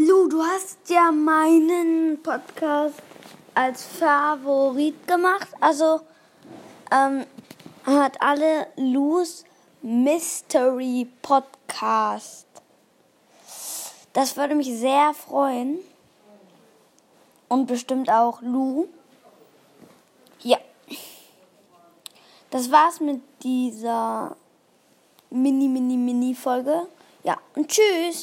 Lu, du hast ja meinen Podcast als Favorit gemacht. Also ähm, hört alle Lus Mystery Podcast. Das würde mich sehr freuen. Und bestimmt auch Lu. Ja. Das war's mit dieser Mini, Mini, Mini Folge. Ja, und tschüss.